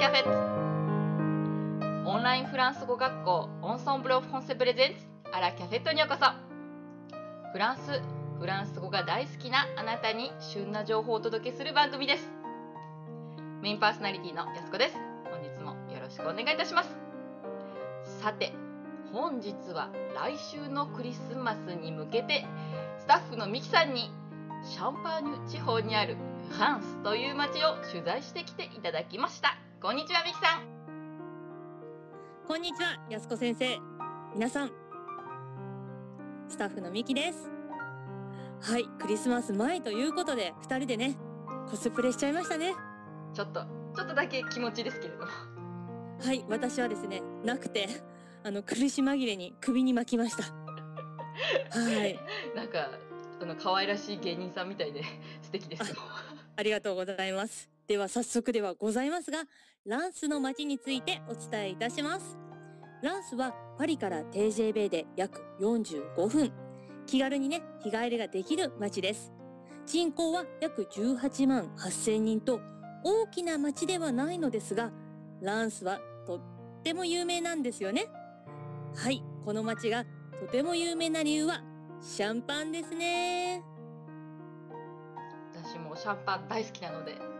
キャフェオンラインフランス語学校オンソンブロフォンセプレゼンツアラキャフェットにようこそフランスフランス語が大好きなあなたに旬な情報をお届けする番組です。メインパーソナリティのやすこです。本日もよろしくお願いいたします。さて本日は来週のクリスマスに向けてスタッフのミキさんにシャンパーニュ地方にあるフランスという街を取材してきていただきました。こんにちはミキさんこんにちは、やすこ先生。皆さん、スタッフのミキです。はい、クリスマス前ということで、二人でね、コスプレしちゃいましたね。ちょっとちょっとだけ気持ちですけれどもはい、私はですね、なくて、あの、苦し紛れに首に巻きました。はい、なんかあの可愛らしい芸人さんみたいで素敵ですよありがとうございます。では早速ではございますが、ランスの街についてお伝えいたします。ランスはパリから TGV で約45分。気軽にね、日帰りができる街です。人口は約18万8000人と大きな街ではないのですが、ランスはとっても有名なんですよね。はい、この街がとても有名な理由はシャンパンですね。私もシャンパン大好きなので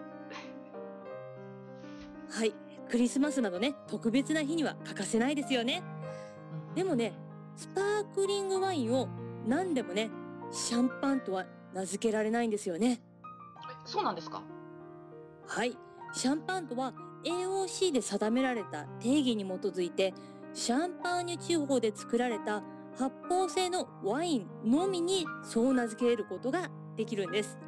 はい、クリスマスなどね、特別な日には欠かせないですよね。でもね、スパークリングワインを何でもね、シャンパンとは名付けられないんですよね。そうなんですか？はい、シャンパンとは AOC で定められた定義に基づいて、シャンパーニュ地方で作られた発泡性のワインのみにそう名付けることができるんです。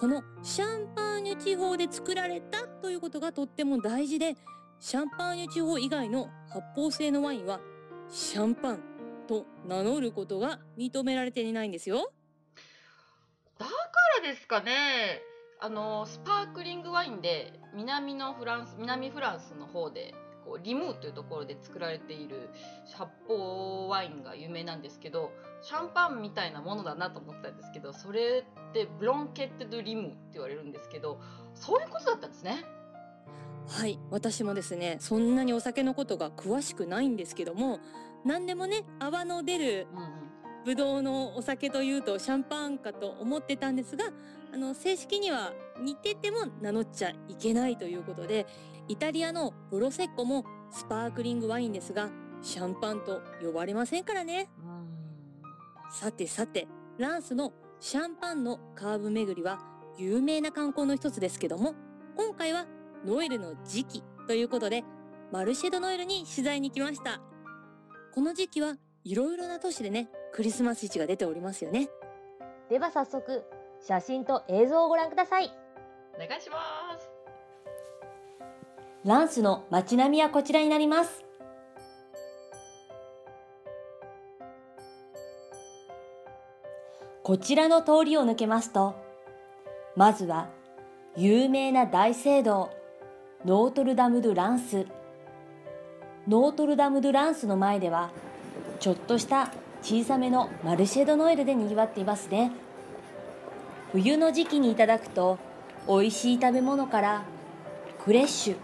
このシャンパーニュ地方で作られたということがとっても大事で、シャンパーニュ地方以外の発泡性のワインはシャンパンと名乗ることが認められていないんですよ。だからですかねあのスパークリングワインで南のフランス南フランスの方でこうリムーというところで作られている発泡ワインが有名なんですけどシャンパンみたいなものだなと思ったんですけどそれってブロンケット・ドゥ・リムーって言われるんですけどそういうことだったんですね。はい、私もですね、そんなにお酒のことが詳しくないんですけども、何でもね、泡の出るうんうんブドウのお酒というとシャンパンかと思ってたんですが、あの、正式には似てても名乗っちゃいけないということで、イタリアのプロセッコもスパークリングワインですが、シャンパンと呼ばれませんからね。さてさて、ランスのシャンパンのカーブ巡りは有名な観光の一つですけども、今回はノエルの時期ということで、マルシェドノエルに取材に来ました。この時期はいろいろな都市でね、クリスマス市が出ておりますよね。では早速写真と映像をご覧くださいお願いします。ランスの街並みはこちらになりますこちらの通りを抜けますとまずは有名な大聖堂ノートルダム・ドゥ・ランスノートルダム・ドゥ・ランスの前ではちょっとした小さめのマルシェ・ド・ノエルで賑わっていますね。冬の時期にいただくと美味しい食べ物からクレッシュ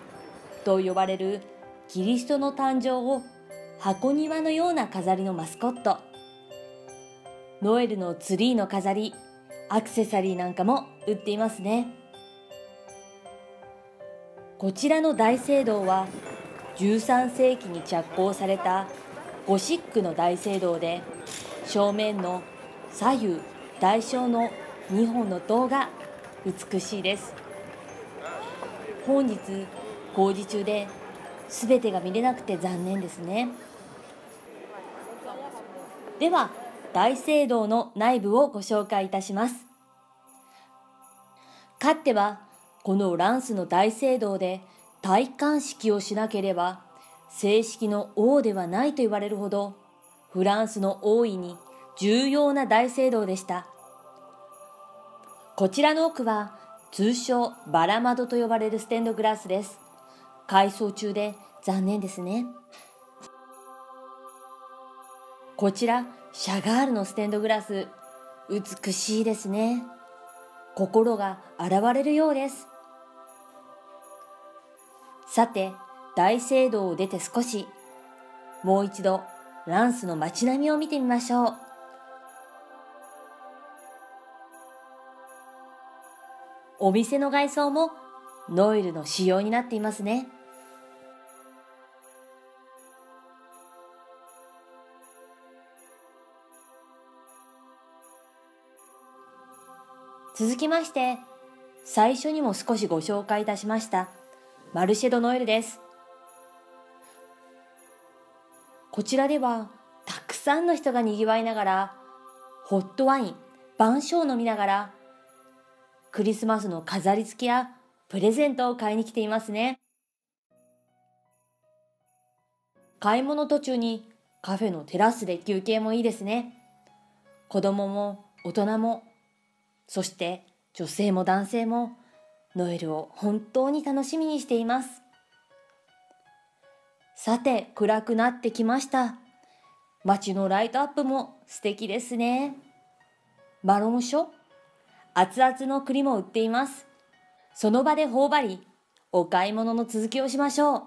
と呼ばれるキリストの誕生を箱庭のような飾りのマスコット。ノエルのツリーの飾りアクセサリーなんかも売っていますね。こちらの大聖堂は13世紀に着工されたゴシックの大聖堂で正面の左右大小の2本の塔が美しいです。本日工事中で全てが見れなくて残念ですね。では大聖堂の内部をご紹介いたします。かつてはこのランスの大聖堂で戴冠式をしなければ正式の王ではないと言われるほどフランスの王位に重要な大聖堂でした。こちらの奥は通称バラ窓と呼ばれるステンドグラスです。改装中で残念ですね。こちらシャガールのステンドグラス。美しいですね。心が洗われるようです。さて、大聖堂を出て少し、もう一度ランスの街並みを見てみましょう。お店の外装もノイルの仕様になっていますね。続きまして、最初にも少しご紹介いたしましたマルシェドノエルです。こちらではたくさんの人が賑わいながらホットワイン、晩鐘を飲みながらクリスマスの飾り付けやプレゼントを買いに来ていますね。買い物途中にカフェのテラスで休憩もいいですね。子供も大人もそして女性も男性もノエルを本当に楽しみにしています。さて、暗くなってきました。街のライトアップも素敵ですね。マロンショ熱々の栗も売っています。その場で頬張り、お買い物の続きをしましょう。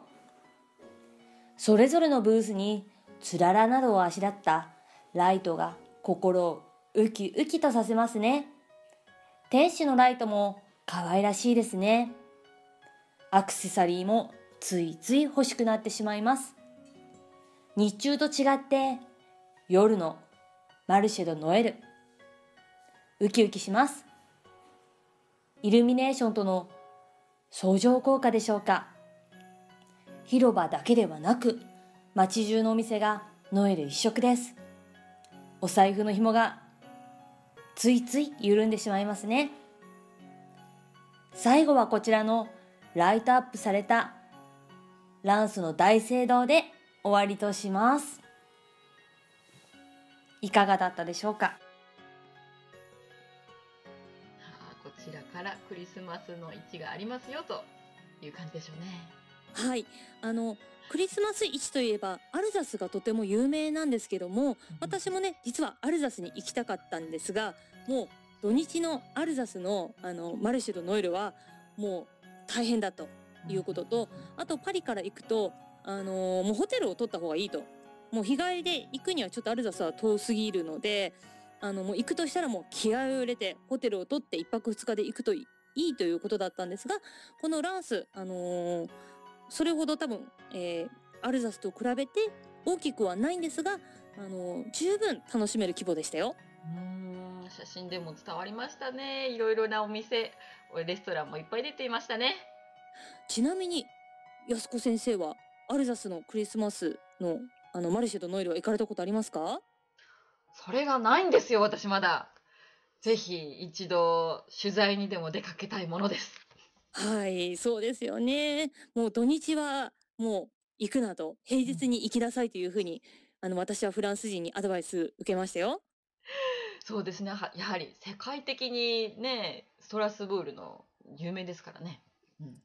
それぞれのブースにつららなどをあしらったライトが心をウキウキとさせますね。天使のライトも可愛らしいですね。アクセサリーもついつい欲しくなってしまいます。日中と違って夜のマルシェドノエル。ウキウキします。イルミネーションとの相乗効果でしょうか。広場だけではなく街中のお店がノエル一色です。お財布の紐がついつい緩んでしまいますね最後はこちらのライトアップされたランスの大聖堂で終わりとします。いかがだったでしょうか？こちらからクリスマスの位置がありますよという感じでしょうね。はい。あのクリスマス市といえばアルザスがとても有名なんですけども私もね実はアルザスに行きたかったんですがもう土日のアルザスのあのマルシェとノエルはもう大変だということとあとパリから行くとあのー、もうホテルを取った方がいいともう日帰りで行くにはちょっとアルザスは遠すぎるのであのもう行くとしたらもう気合を入れてホテルを取って1泊2日で行くといいということだったんですがこのランスあのーそれほど多分、えー、アルザスと比べて大きくはないんですが、あの十分楽しめる規模でしたよ。うん写真でも伝わりましたね。いろいろなお店、レストランもいっぱい出ていましたね。ちなみに安子先生はアルザスのクリスマスのあのマルシェとノイルは行かれたことありますか？それがないんですよ私まだぜひ一度取材にでも出かけたいものですはい、そうですよね。もう土日はもう行くなと、平日に行きなさいというふうに、あの私はフランス人にアドバイス受けましたよ。そうですね。はやはり世界的にね、ストラスブールの有名ですからね。うん。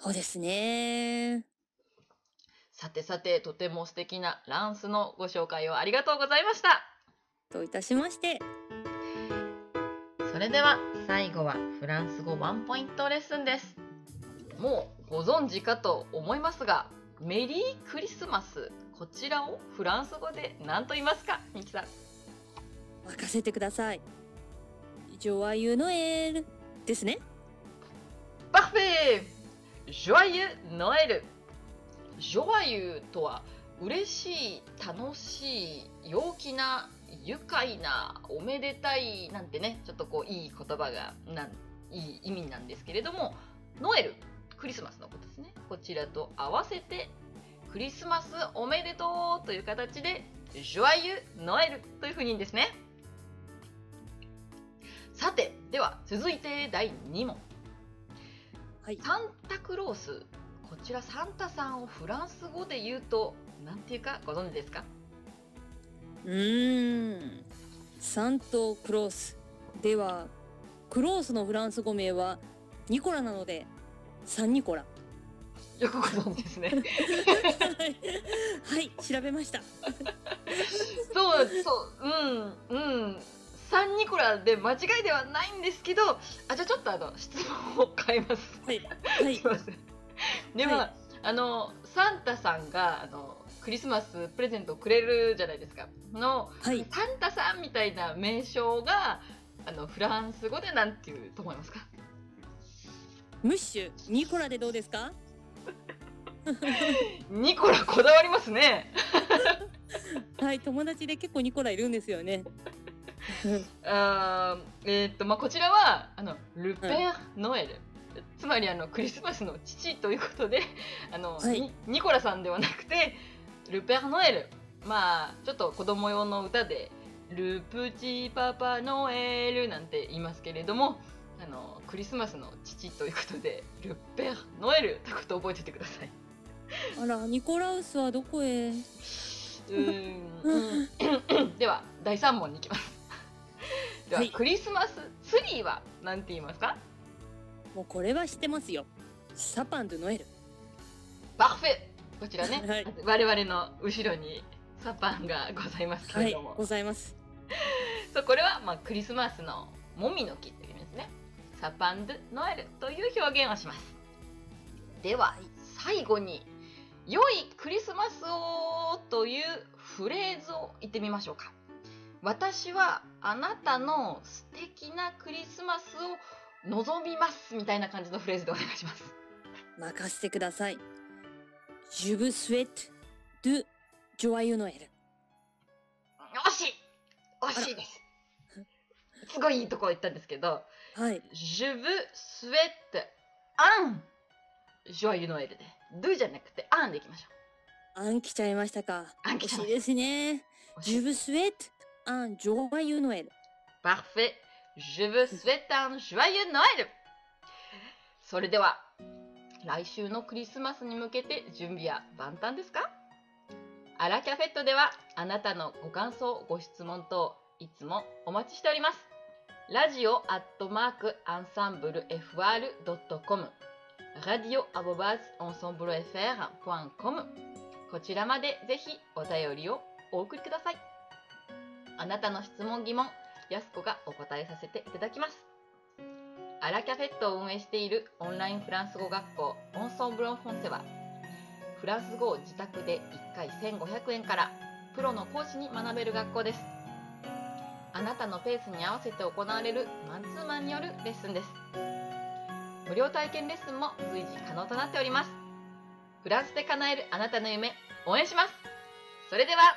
そうですね。さてさて、とても素敵なランスのご紹介をありがとうございました。どういたしまして。それでは最後はフランス語ワンポイントレッスンですもうご存知かと思いますがメリークリスマスこちらをフランス語で何と言いますか？ミキさん任せてくださいジョアユノエルですねパフェジョアユノエルジョアユとは嬉しい楽しい陽気な愉快なおめでたいなんてねちょっとこういい言葉がなんいい意味なんですけれどもノエルクリスマスのことですね。こちらと合わせてクリスマスおめでとうという形でジョアユノエルというふうに言うんですね。さてでは続いて第2問、はい、サンタクロース。こちらサンタさんをフランス語で言うと何ていうかご存知ですか？うーん。サントクロース。ではクロースのフランス語名はニコラなのでサンニコラ。よくご存知ですね。はい調べました。そうそううんうんサンニコラで間違いではないんですけどあじゃあちょっとあの質問を変えます。はい、はい、すいません。では、はい。あのサンタさんがあのクリスマスプレゼントをくれるじゃないですか。の、はい。サンタさんみたいな名称があのフランス語でなんていうと思いますか？ムッシュニコラでどうですか？ニコラこだわりますね。はい友達で結構ニコラいるんですよねあーえーっとまあこちらはあのルペン・ノエル、つまりあのクリスマスの父ということであの、はい。ニニコラさんではなくてルペン・ノエルまあちょっと子供用の歌で「ルプチパパノエル」なんて言いますけれどもあのクリスマスの父ということでルペン・ノエルということを覚えててください。あらニコラウスはどこへ？うーん。では第3問に行きます。では、はい。クリスマスツリーは何て言いますか？もうこれは知ってますよ。サパンドゥノエル。バッフェ。こちらね、はい。我々の後ろにサパンがございますけはいれども、ございます。そうこれは、まあ、クリスマスのもみの木という意味ですね。サパン・ドゥ・ノエルという表現をします。では最後に「良いクリスマスを」というフレーズを言ってみましょうか私はあなたの素敵なクリスマスを望みますみたいな感じのフレーズでお願いします。任せてください。Je vous souhaite de joyeux Noël。惜しい！惜しいです。すごいいいところ言ったんですけどはい。Je veux souhaite un joyeux Noël で do じゃなくて un でいきましょあん来ちゃいましたか。あん来ちゃいました。惜しいですね。Je vous souhaite un joyeux Noël. Parfait. Je veux souhaite un joyeux Noël. それでは来週のクリスマスに向けて準備は万端ですかアラキャフェットではあなたのご感想ご質問等いつもお待ちしておりますラジオアットマークアンサンブル FR.com ラディオアボバーズアンサンブル FR.com こちらまでぜひお便りをお送りくださいあなたの質問疑問やすこがお答えさせていただきます。アラキャフェットを運営しているオンラインフランス語学校オンソンブロンフォンセはフランス語を自宅で1回1500円からプロの講師に学べる学校です。あなたのペースに合わせて行われるマンツーマンによるレッスンです。無料体験レッスンも随時可能となっております。フランスで叶えるあなたの夢応援します。それでは